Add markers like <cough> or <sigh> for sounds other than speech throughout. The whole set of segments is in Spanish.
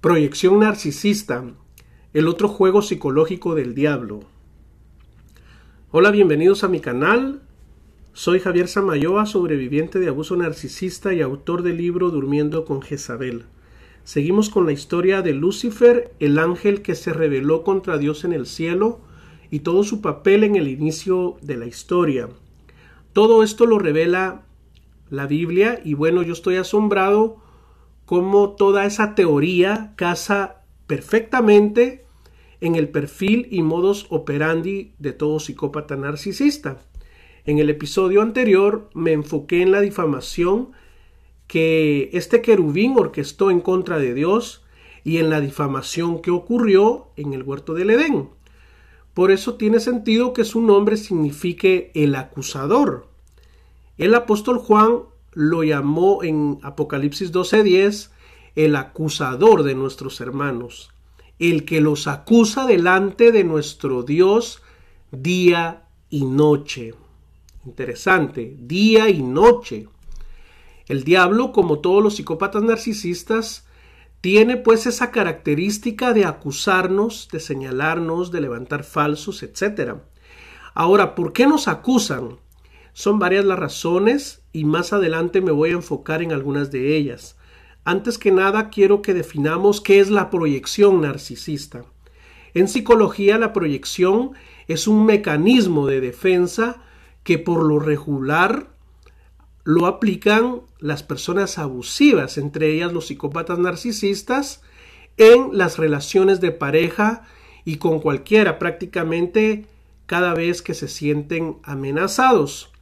Proyección narcisista, el otro juego psicológico del diablo. Hola, bienvenidos a mi canal. Soy Javier Samayoa, sobreviviente de abuso narcisista y autor del libro Durmiendo con Jezabel. Seguimos con la historia de Lucifer, el ángel que se rebeló contra Dios en el cielo y todo su papel en el inicio de la historia. Todo esto lo revela la Biblia y bueno, yo estoy asombrado cómo toda esa teoría casa perfectamente en el perfil y modus operandi de todo psicópata narcisista. En el episodio anterior me enfoqué en la difamación que este querubín orquestó en contra de Dios y en la difamación que ocurrió en el huerto del Edén. Por eso tiene sentido que su nombre signifique el acusador. El apóstol Juan lo llamó en Apocalipsis 12:10 el acusador de nuestros hermanos, el que los acusa delante de nuestro Dios día y noche. Interesante, día y noche. El diablo, como todos los psicópatas narcisistas, tiene pues esa característica de acusarnos, de señalarnos, de levantar falsos, etc. Ahora, ¿por qué nos acusan? Son varias las razones y más adelante me voy a enfocar en algunas de ellas. Antes que nada quiero que definamos qué es la proyección narcisista. En psicología la proyección es un mecanismo de defensa que por lo regular lo aplican las personas abusivas, entre ellas los psicópatas narcisistas, en las relaciones de pareja y con cualquiera prácticamente cada vez que se sienten amenazados.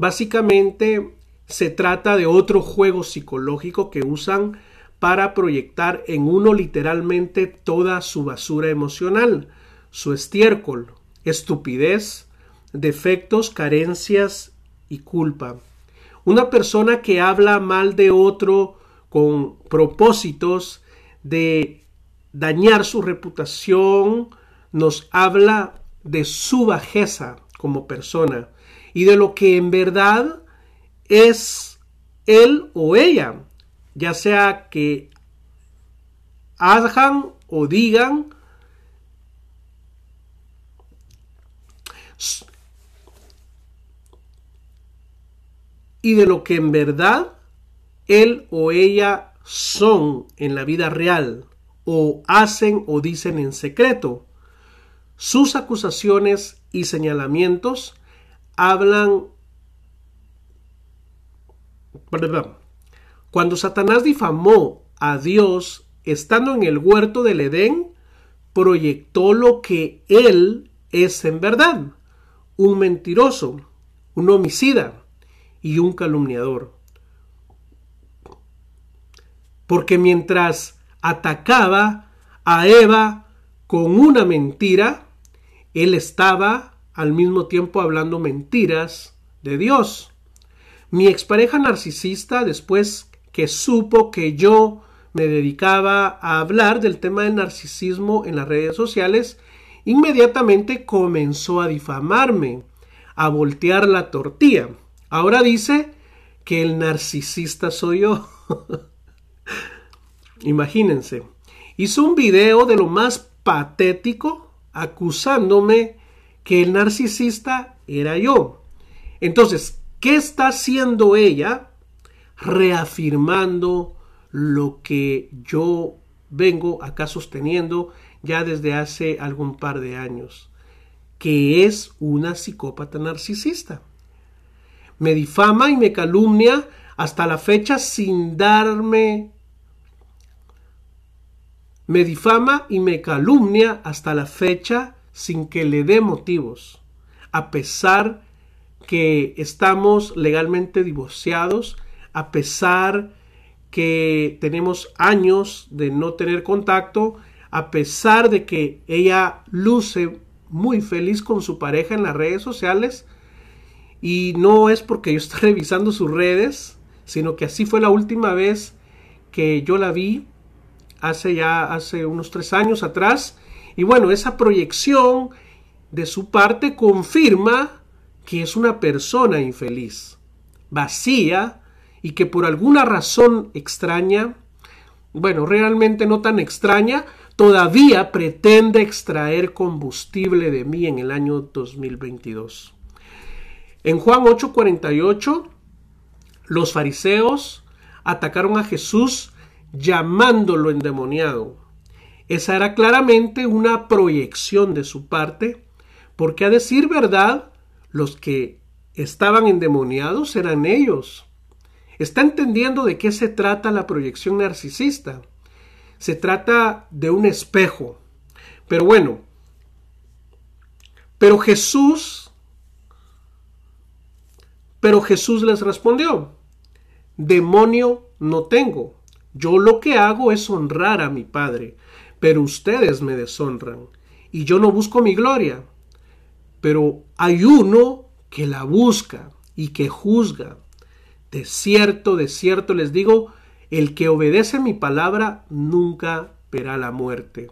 Básicamente se trata de otro juego psicológico que usan para proyectar en uno literalmente toda su basura emocional, su estiércol, estupidez, defectos, carencias y culpa. Una persona que habla mal de otro con propósitos de dañar su reputación nos habla de su bajeza como persona y de lo que en verdad es él o ella, ya sea que hagan o digan y de lo que en verdad él o ella son en la vida real o hacen o dicen en secreto. Sus acusaciones y señalamientos hablan... Cuando Satanás difamó a Dios estando en el huerto del Edén, proyectó lo que él es en verdad, un mentiroso, un homicida y un calumniador. Porque mientras atacaba a Eva con una mentira, él estaba al mismo tiempo hablando mentiras de Dios. Mi expareja narcisista, después que supo que yo me dedicaba a hablar del tema del narcisismo en las redes sociales, inmediatamente comenzó a difamarme, a voltear la tortilla. Ahora dice que el narcisista soy yo. <laughs> Imagínense. Hizo un video de lo más patético acusándome que el narcisista era yo. Entonces, ¿qué está haciendo ella? Reafirmando lo que yo vengo acá sosteniendo ya desde hace algún par de años, que es una psicópata narcisista. Me difama y me calumnia hasta la fecha sin darme... Me difama y me calumnia hasta la fecha sin que le dé motivos, a pesar que estamos legalmente divorciados, a pesar que tenemos años de no tener contacto, a pesar de que ella luce muy feliz con su pareja en las redes sociales, y no es porque yo estoy <laughs> revisando sus redes, sino que así fue la última vez que yo la vi, hace ya, hace unos tres años atrás, y bueno, esa proyección de su parte confirma que es una persona infeliz, vacía y que por alguna razón extraña bueno, realmente no tan extraña, todavía pretende extraer combustible de mí en el año 2022. En Juan 8:48, los fariseos atacaron a Jesús llamándolo endemoniado. Esa era claramente una proyección de su parte, porque a decir verdad, los que estaban endemoniados eran ellos. ¿Está entendiendo de qué se trata la proyección narcisista? Se trata de un espejo. Pero bueno, pero Jesús, pero Jesús les respondió, demonio no tengo. Yo lo que hago es honrar a mi Padre, pero ustedes me deshonran, y yo no busco mi gloria. Pero hay uno que la busca y que juzga. De cierto, de cierto les digo, el que obedece mi palabra nunca verá la muerte.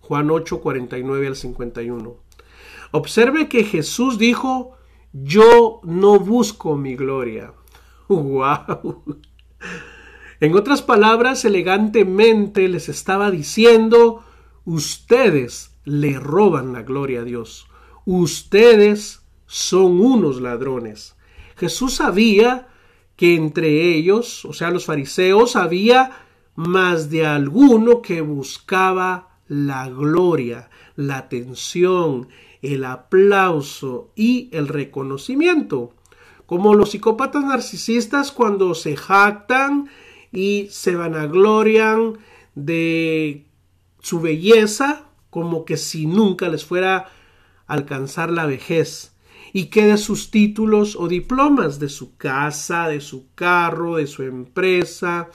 Juan 8, 49 al 51. Observe que Jesús dijo, yo no busco mi gloria. <laughs> ¡Wow! En otras palabras, elegantemente les estaba diciendo, ustedes le roban la gloria a Dios. Ustedes son unos ladrones. Jesús sabía que entre ellos, o sea, los fariseos, había más de alguno que buscaba la gloria, la atención, el aplauso y el reconocimiento. Como los psicópatas narcisistas cuando se jactan y se vanaglorian de su belleza, como que si nunca les fuera a alcanzar la vejez y que de sus títulos o diplomas, de su casa, de su carro, de su empresa,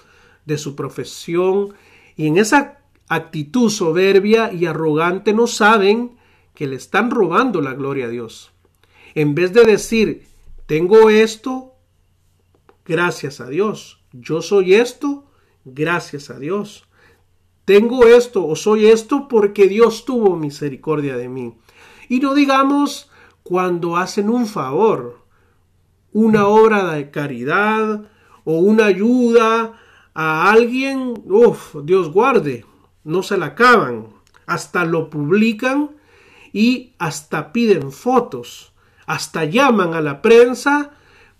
de su profesión, y en esa actitud soberbia y arrogante no saben que le están robando la gloria a Dios. En vez de decir, tengo esto, gracias a Dios, yo soy esto, gracias a Dios. Tengo esto o soy esto porque Dios tuvo misericordia de mí. Y no digamos, cuando hacen un favor, una obra de caridad o una ayuda a alguien, uff, Dios guarde, no se la acaban, hasta lo publican y hasta piden fotos, hasta llaman a la prensa.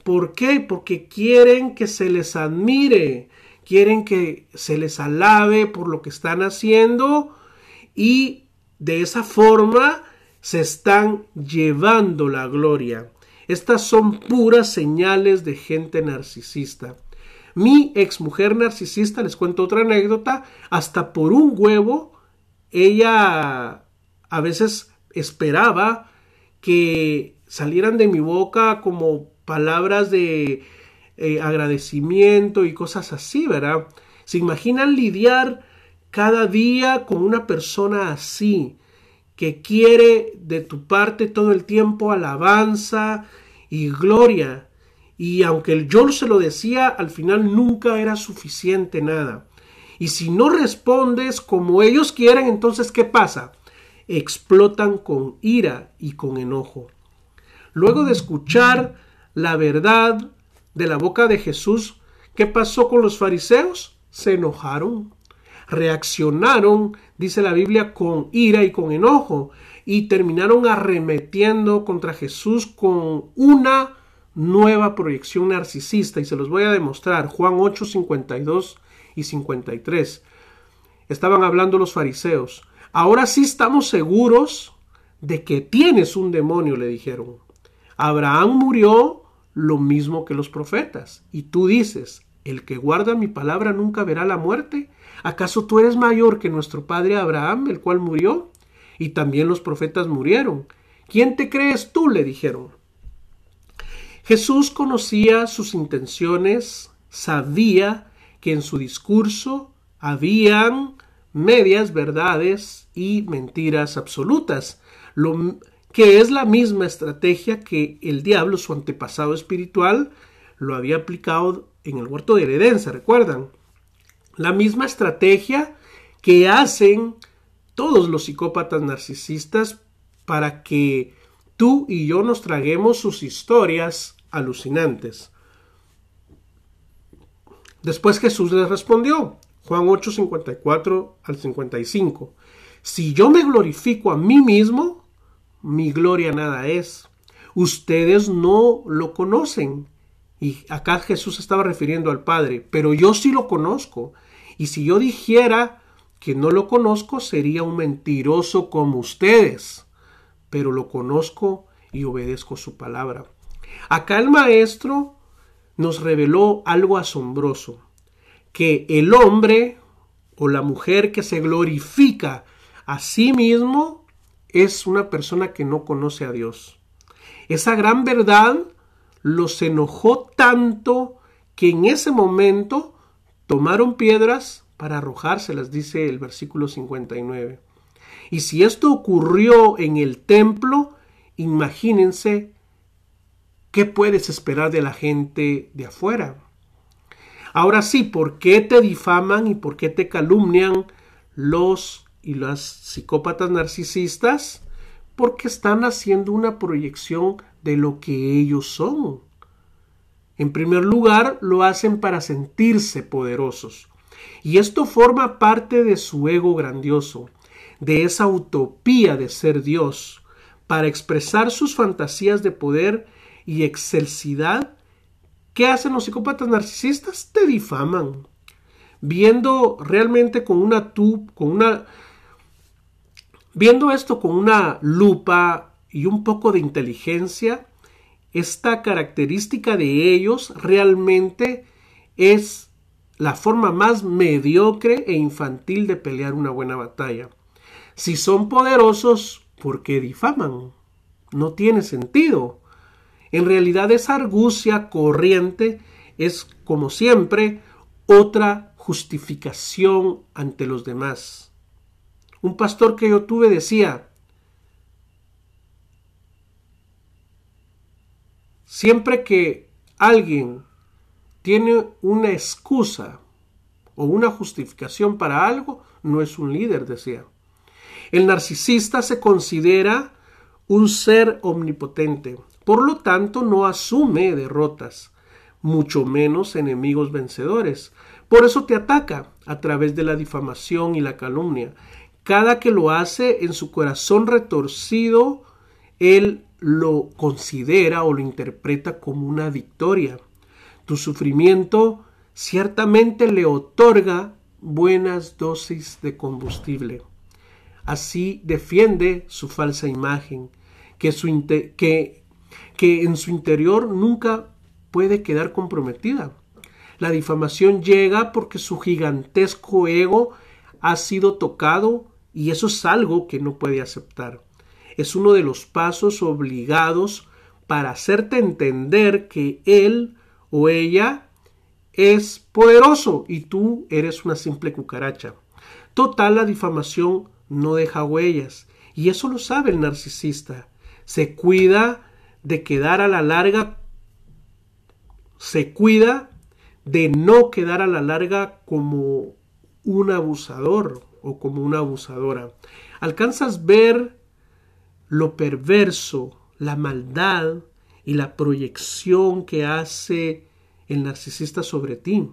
¿Por qué? Porque quieren que se les admire, quieren que se les alabe por lo que están haciendo y de esa forma se están llevando la gloria. Estas son puras señales de gente narcisista. Mi exmujer narcisista, les cuento otra anécdota, hasta por un huevo, ella a veces esperaba que salieran de mi boca como palabras de eh, agradecimiento y cosas así, ¿verdad? ¿Se imaginan lidiar cada día con una persona así? que quiere de tu parte todo el tiempo alabanza y gloria. Y aunque yo se lo decía, al final nunca era suficiente nada. Y si no respondes como ellos quieren, entonces ¿qué pasa? Explotan con ira y con enojo. Luego de escuchar la verdad de la boca de Jesús, ¿qué pasó con los fariseos? Se enojaron reaccionaron, dice la Biblia, con ira y con enojo y terminaron arremetiendo contra Jesús con una nueva proyección narcisista y se los voy a demostrar. Juan 8, 52 y 53. Estaban hablando los fariseos. Ahora sí estamos seguros de que tienes un demonio, le dijeron. Abraham murió lo mismo que los profetas. Y tú dices, el que guarda mi palabra nunca verá la muerte. ¿Acaso tú eres mayor que nuestro padre Abraham, el cual murió? Y también los profetas murieron. ¿Quién te crees tú? le dijeron. Jesús conocía sus intenciones, sabía que en su discurso habían medias verdades y mentiras absolutas, lo que es la misma estrategia que el diablo, su antepasado espiritual, lo había aplicado en el huerto de Edén, ¿se recuerdan? La misma estrategia que hacen todos los psicópatas narcisistas para que tú y yo nos traguemos sus historias alucinantes. Después Jesús les respondió, Juan 8, 54 al 55. Si yo me glorifico a mí mismo, mi gloria nada es. Ustedes no lo conocen. Y acá Jesús estaba refiriendo al Padre, pero yo sí lo conozco. Y si yo dijera que no lo conozco, sería un mentiroso como ustedes. Pero lo conozco y obedezco su palabra. Acá el maestro nos reveló algo asombroso, que el hombre o la mujer que se glorifica a sí mismo es una persona que no conoce a Dios. Esa gran verdad los enojó tanto que en ese momento tomaron piedras para arrojárselas, dice el versículo 59. Y si esto ocurrió en el templo, imagínense qué puedes esperar de la gente de afuera. Ahora sí, ¿por qué te difaman y por qué te calumnian los y las psicópatas narcisistas? Porque están haciendo una proyección de lo que ellos son. En primer lugar, lo hacen para sentirse poderosos. Y esto forma parte de su ego grandioso, de esa utopía de ser Dios, para expresar sus fantasías de poder y excelsidad. ¿Qué hacen los psicópatas narcisistas? Te difaman. Viendo realmente con una tu, con una viendo esto con una lupa y un poco de inteligencia, esta característica de ellos realmente es la forma más mediocre e infantil de pelear una buena batalla. Si son poderosos, ¿por qué difaman? No tiene sentido. En realidad esa argucia corriente es, como siempre, otra justificación ante los demás. Un pastor que yo tuve decía, siempre que alguien tiene una excusa o una justificación para algo, no es un líder, decía. El narcisista se considera un ser omnipotente, por lo tanto no asume derrotas, mucho menos enemigos vencedores. Por eso te ataca a través de la difamación y la calumnia. Cada que lo hace en su corazón retorcido, él lo considera o lo interpreta como una victoria. Tu sufrimiento ciertamente le otorga buenas dosis de combustible. Así defiende su falsa imagen, que, en su interior nunca puede quedar comprometida. La difamación llega porque su gigantesco ego ha sido tocado y eso es algo que no puede aceptar. Es uno de los pasos obligados para hacerte entender que él o ella es poderoso y tú eres una simple cucaracha. Total, la difamación no deja huellas y eso lo sabe el narcisista. Se cuida de quedar a la larga, se cuida de no quedar a la larga como un abusador o como una abusadora. Alcanzas ver lo perverso, la maldad y la proyección que hace el narcisista sobre ti.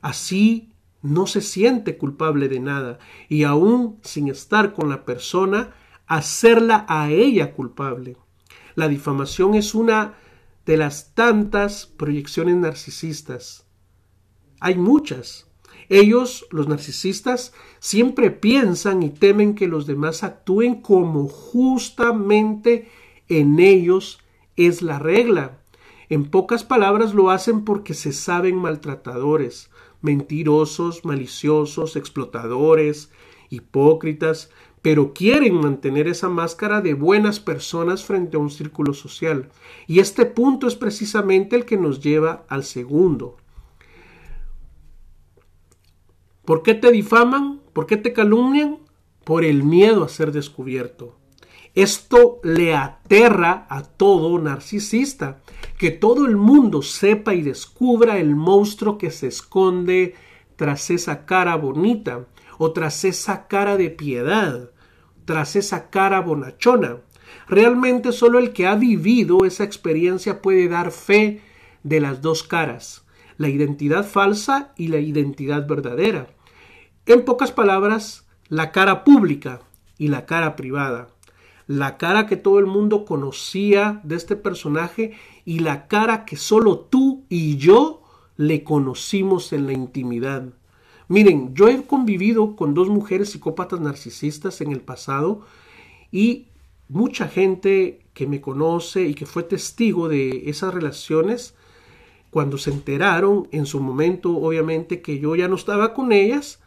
Así no se siente culpable de nada y aún sin estar con la persona, hacerla a ella culpable. La difamación es una de las tantas proyecciones narcisistas. Hay muchas. Ellos, los narcisistas, siempre piensan y temen que los demás actúen como justamente en ellos es la regla. En pocas palabras lo hacen porque se saben maltratadores, mentirosos, maliciosos, explotadores, hipócritas, pero quieren mantener esa máscara de buenas personas frente a un círculo social. Y este punto es precisamente el que nos lleva al segundo. ¿Por qué te difaman? ¿Por qué te calumnian? Por el miedo a ser descubierto. Esto le aterra a todo narcisista, que todo el mundo sepa y descubra el monstruo que se esconde tras esa cara bonita o tras esa cara de piedad, tras esa cara bonachona. Realmente solo el que ha vivido esa experiencia puede dar fe de las dos caras, la identidad falsa y la identidad verdadera. En pocas palabras, la cara pública y la cara privada. La cara que todo el mundo conocía de este personaje y la cara que solo tú y yo le conocimos en la intimidad. Miren, yo he convivido con dos mujeres psicópatas narcisistas en el pasado y mucha gente que me conoce y que fue testigo de esas relaciones, cuando se enteraron en su momento, obviamente, que yo ya no estaba con ellas,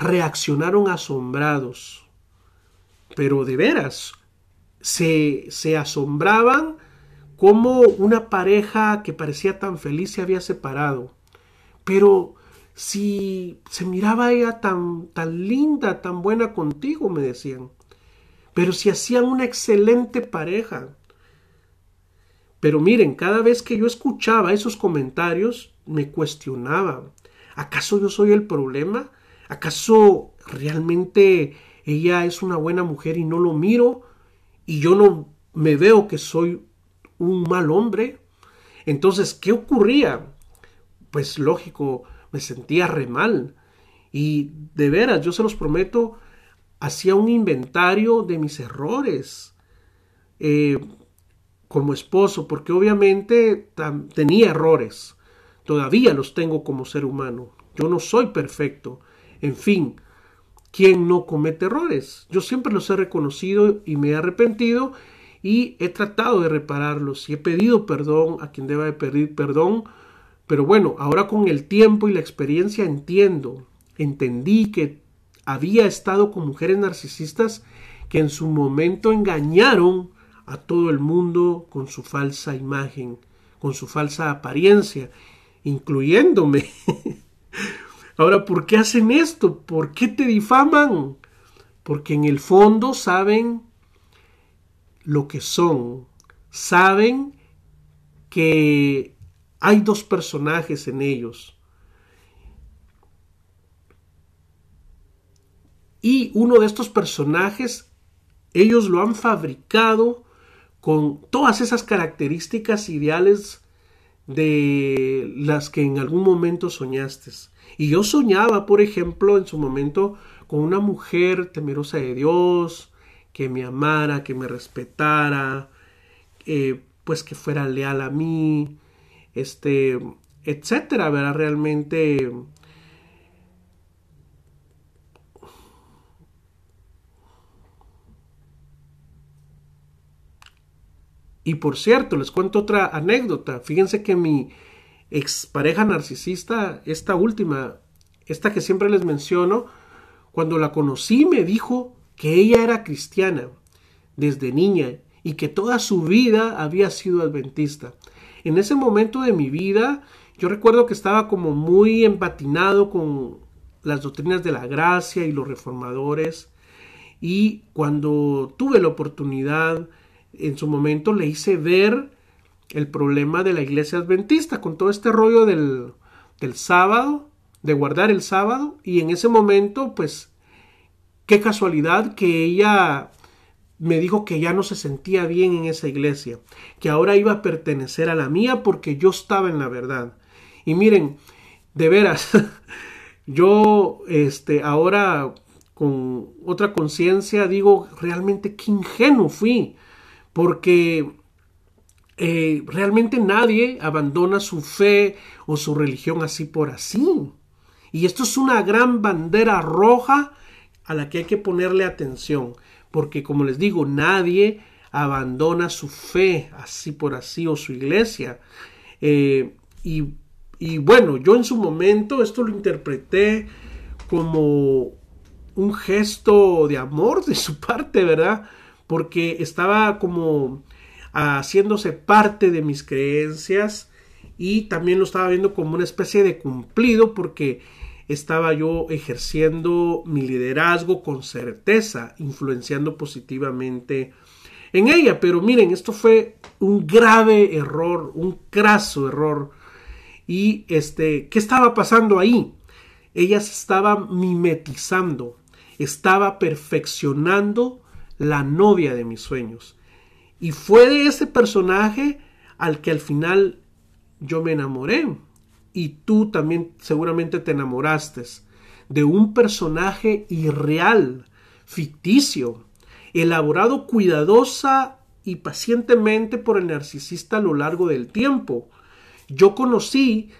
reaccionaron asombrados. Pero de veras, se, se asombraban como una pareja que parecía tan feliz se había separado. Pero si se miraba ella tan, tan linda, tan buena contigo, me decían. Pero si hacían una excelente pareja. Pero miren, cada vez que yo escuchaba esos comentarios, me cuestionaba. ¿Acaso yo soy el problema? ¿Acaso realmente ella es una buena mujer y no lo miro? ¿Y yo no me veo que soy un mal hombre? Entonces, ¿qué ocurría? Pues lógico, me sentía re mal. Y de veras, yo se los prometo, hacía un inventario de mis errores eh, como esposo, porque obviamente tenía errores. Todavía los tengo como ser humano. Yo no soy perfecto. En fin, ¿quién no comete errores? Yo siempre los he reconocido y me he arrepentido y he tratado de repararlos y he pedido perdón a quien deba de pedir perdón pero bueno, ahora con el tiempo y la experiencia entiendo, entendí que había estado con mujeres narcisistas que en su momento engañaron a todo el mundo con su falsa imagen, con su falsa apariencia, incluyéndome. <laughs> Ahora, ¿por qué hacen esto? ¿Por qué te difaman? Porque en el fondo saben lo que son, saben que hay dos personajes en ellos. Y uno de estos personajes, ellos lo han fabricado con todas esas características ideales de las que en algún momento soñaste. Y yo soñaba, por ejemplo, en su momento con una mujer temerosa de Dios, que me amara, que me respetara, eh, pues que fuera leal a mí, este, etcétera, ¿verdad? Realmente... Y por cierto, les cuento otra anécdota. Fíjense que mi expareja narcisista, esta última, esta que siempre les menciono, cuando la conocí me dijo que ella era cristiana desde niña y que toda su vida había sido adventista. En ese momento de mi vida, yo recuerdo que estaba como muy empatinado con las doctrinas de la gracia y los reformadores. Y cuando tuve la oportunidad, en su momento le hice ver el problema de la iglesia adventista con todo este rollo del, del sábado, de guardar el sábado. Y en ese momento, pues, qué casualidad que ella me dijo que ya no se sentía bien en esa iglesia, que ahora iba a pertenecer a la mía porque yo estaba en la verdad. Y miren, de veras, <laughs> yo este ahora con otra conciencia digo realmente qué ingenuo fui, porque eh, realmente nadie abandona su fe o su religión así por así. Y esto es una gran bandera roja a la que hay que ponerle atención porque como les digo, nadie abandona su fe así por así o su iglesia. Eh, y, y bueno, yo en su momento esto lo interpreté como un gesto de amor de su <laughs> parte, ¿verdad? Porque estaba como haciéndose parte de mis creencias y también lo estaba viendo como una especie de cumplido porque estaba yo ejerciendo mi liderazgo con certeza, influenciando positivamente en ella. Pero miren, esto fue un grave error, un craso error. Y este, ¿qué estaba pasando ahí? Ella se estaba mimetizando, estaba perfeccionando la novia de mis sueños. Y fue de ese personaje al que al final yo me enamoré y tú también seguramente te enamoraste de un personaje irreal, ficticio, elaborado cuidadosa y pacientemente por el narcisista a lo largo del tiempo. Yo conocí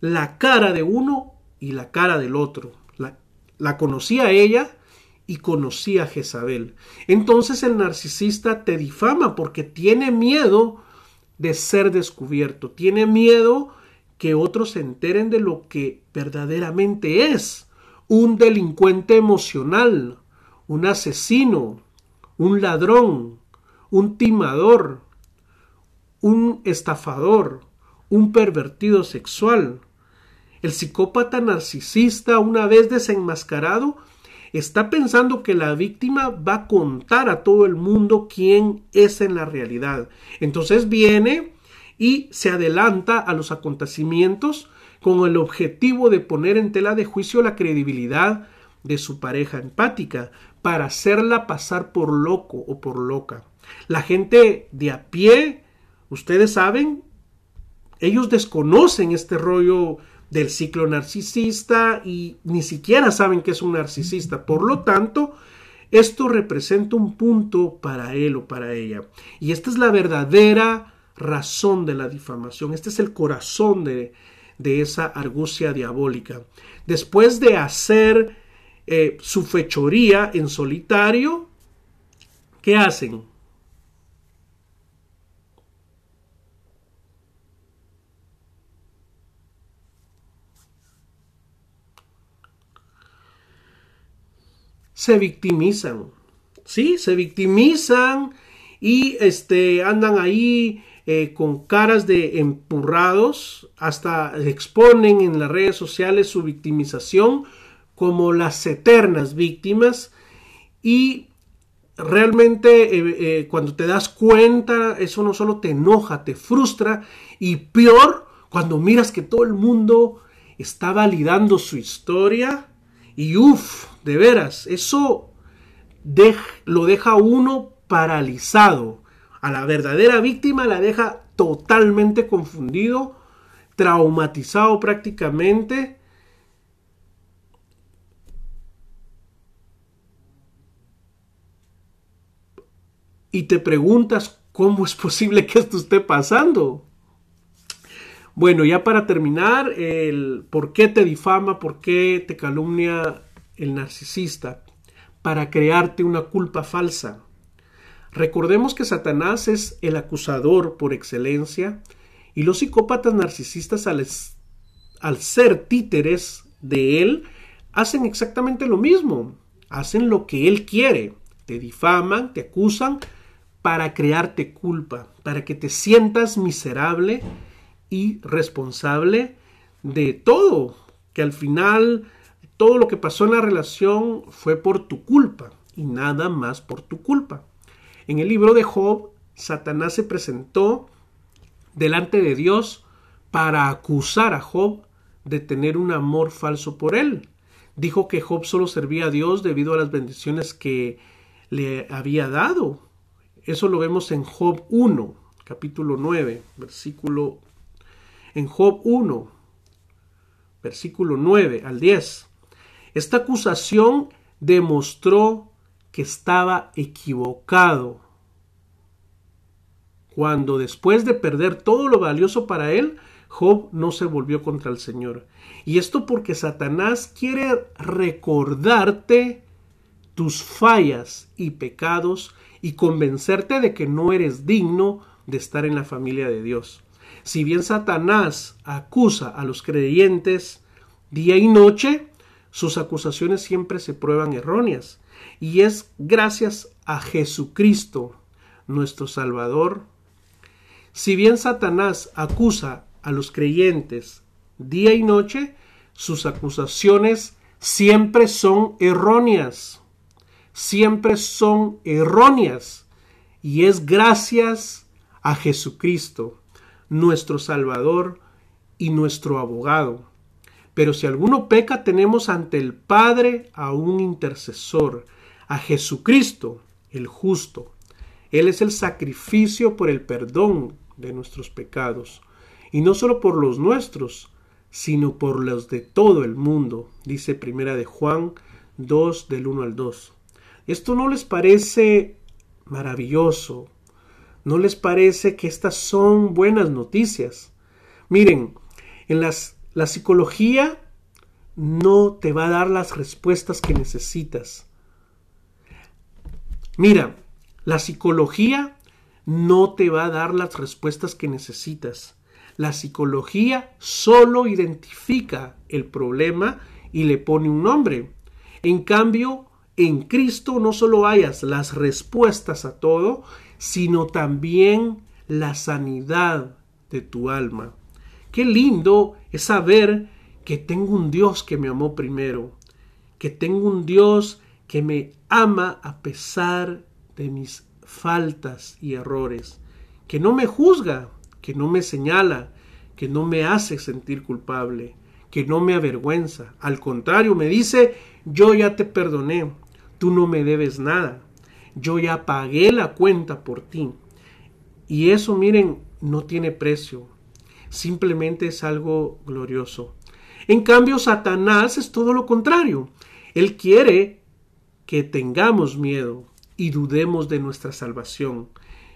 la cara de uno y la cara del otro. La, la conocí a ella y conocí a Jezabel. Entonces el narcisista te difama porque tiene miedo de ser descubierto, tiene miedo que otros se enteren de lo que verdaderamente es un delincuente emocional, un asesino, un ladrón, un timador, un estafador, un pervertido sexual. El psicópata narcisista, una vez desenmascarado, está pensando que la víctima va a contar a todo el mundo quién es en la realidad. Entonces viene y se adelanta a los acontecimientos con el objetivo de poner en tela de juicio la credibilidad de su pareja empática para hacerla pasar por loco o por loca. La gente de a pie, ustedes saben, ellos desconocen este rollo del ciclo narcisista y ni siquiera saben que es un narcisista. Por lo tanto, esto representa un punto para él o para ella. Y esta es la verdadera razón de la difamación. Este es el corazón de, de esa argucia diabólica. Después de hacer eh, su fechoría en solitario, ¿qué hacen? Se victimizan. Sí, se victimizan y este, andan ahí eh, con caras de empurrados, hasta exponen en las redes sociales su victimización como las eternas víctimas y realmente eh, eh, cuando te das cuenta eso no solo te enoja, te frustra y peor cuando miras que todo el mundo está validando su historia y uff, de veras, eso lo deja uno paralizado a la verdadera víctima la deja totalmente confundido, traumatizado prácticamente. Y te preguntas cómo es posible que esto esté pasando. Bueno, ya para terminar, el por qué te difama, por qué te calumnia el narcisista, para crearte una culpa falsa. Recordemos que Satanás es el acusador por excelencia y los psicópatas narcisistas al, al, ser títeres de él hacen exactamente lo mismo, hacen lo que él quiere, te difaman, te acusan para crearte culpa, para que te sientas miserable y responsable de todo, que al final todo lo que pasó en la relación fue por tu culpa y nada más por tu culpa. En el libro de Job, Satanás se presentó delante de Dios para acusar a Job de tener un amor falso por él. Dijo que Job solo servía a Dios debido a las bendiciones que le había dado. Eso lo vemos en Job 1, capítulo 9, versículo en Job 1, versículo 9 al 10. Esta acusación demostró que estaba equivocado. Cuando después de perder todo lo valioso para él, Job no se volvió contra el Señor. Y esto porque Satanás quiere recordarte tus fallas y pecados y convencerte de que no eres digno de estar en la familia de Dios. Si bien Satanás acusa a los creyentes día y noche, sus acusaciones siempre se prueban erróneas. Y es gracias a Jesucristo, nuestro Salvador. Si bien Satanás acusa a los creyentes día y noche, sus acusaciones siempre son erróneas. Siempre son erróneas. Y es gracias a Jesucristo, nuestro Salvador y nuestro abogado. Pero si alguno peca, tenemos ante el Padre a un intercesor, a Jesucristo, el justo. Él es el sacrificio por el perdón de nuestros pecados, y no solo por los nuestros, sino por los de todo el mundo, dice Primera de Juan 2 del 1 al 2. ¿Esto no les parece maravilloso? ¿No les parece que estas son buenas noticias? Miren, en las, la psicología no te va a dar las respuestas que necesitas. Mira, la psicología no te va a dar las respuestas que necesitas. La psicología solo identifica el problema y le pone un nombre. En cambio, en Cristo no solo hayas las respuestas a todo, sino también la sanidad de tu alma. Qué lindo es saber que tengo un Dios que me amó primero, que tengo un Dios que me ama a pesar de mis faltas y errores, que no me juzga, que no me señala, que no me hace sentir culpable, que no me avergüenza. Al contrario, me dice, yo ya te perdoné, tú no me debes nada, yo ya pagué la cuenta por ti. Y eso, miren, no tiene precio, simplemente es algo glorioso. En cambio, Satanás es todo lo contrario. Él quiere que tengamos miedo y dudemos de nuestra salvación.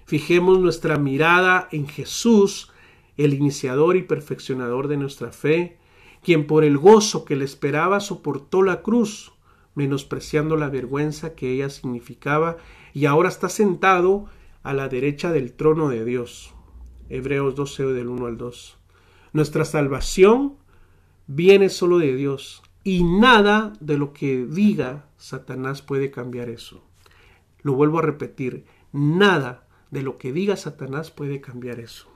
Fijemos nuestra mirada en Jesús, el iniciador y perfeccionador de nuestra fe, quien por el gozo que le esperaba soportó la cruz, menospreciando la vergüenza que ella significaba, y ahora está sentado a la derecha del trono de Dios. Hebreos 12 del 1 al 2. Nuestra salvación viene solo de Dios y nada de lo que diga Satanás puede cambiar eso. Lo vuelvo a repetir, nada de lo que diga Satanás puede cambiar eso.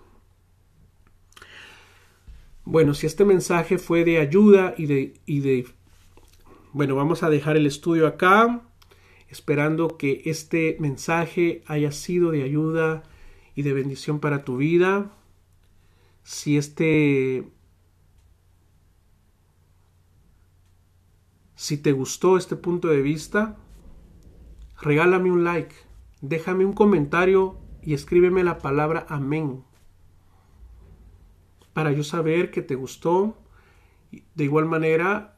Bueno, si este mensaje fue de ayuda y de, y de... Bueno, vamos a dejar el estudio acá, esperando que este mensaje haya sido de ayuda y de bendición para tu vida. Si este Si te gustó este punto de vista, regálame un like, déjame un comentario y escríbeme la palabra amén para yo saber que te gustó. De igual manera,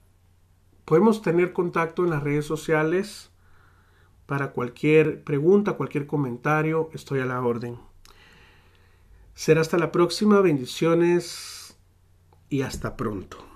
podemos tener contacto en las redes sociales para cualquier pregunta, cualquier comentario, estoy a la orden. Será hasta la próxima, bendiciones y hasta pronto.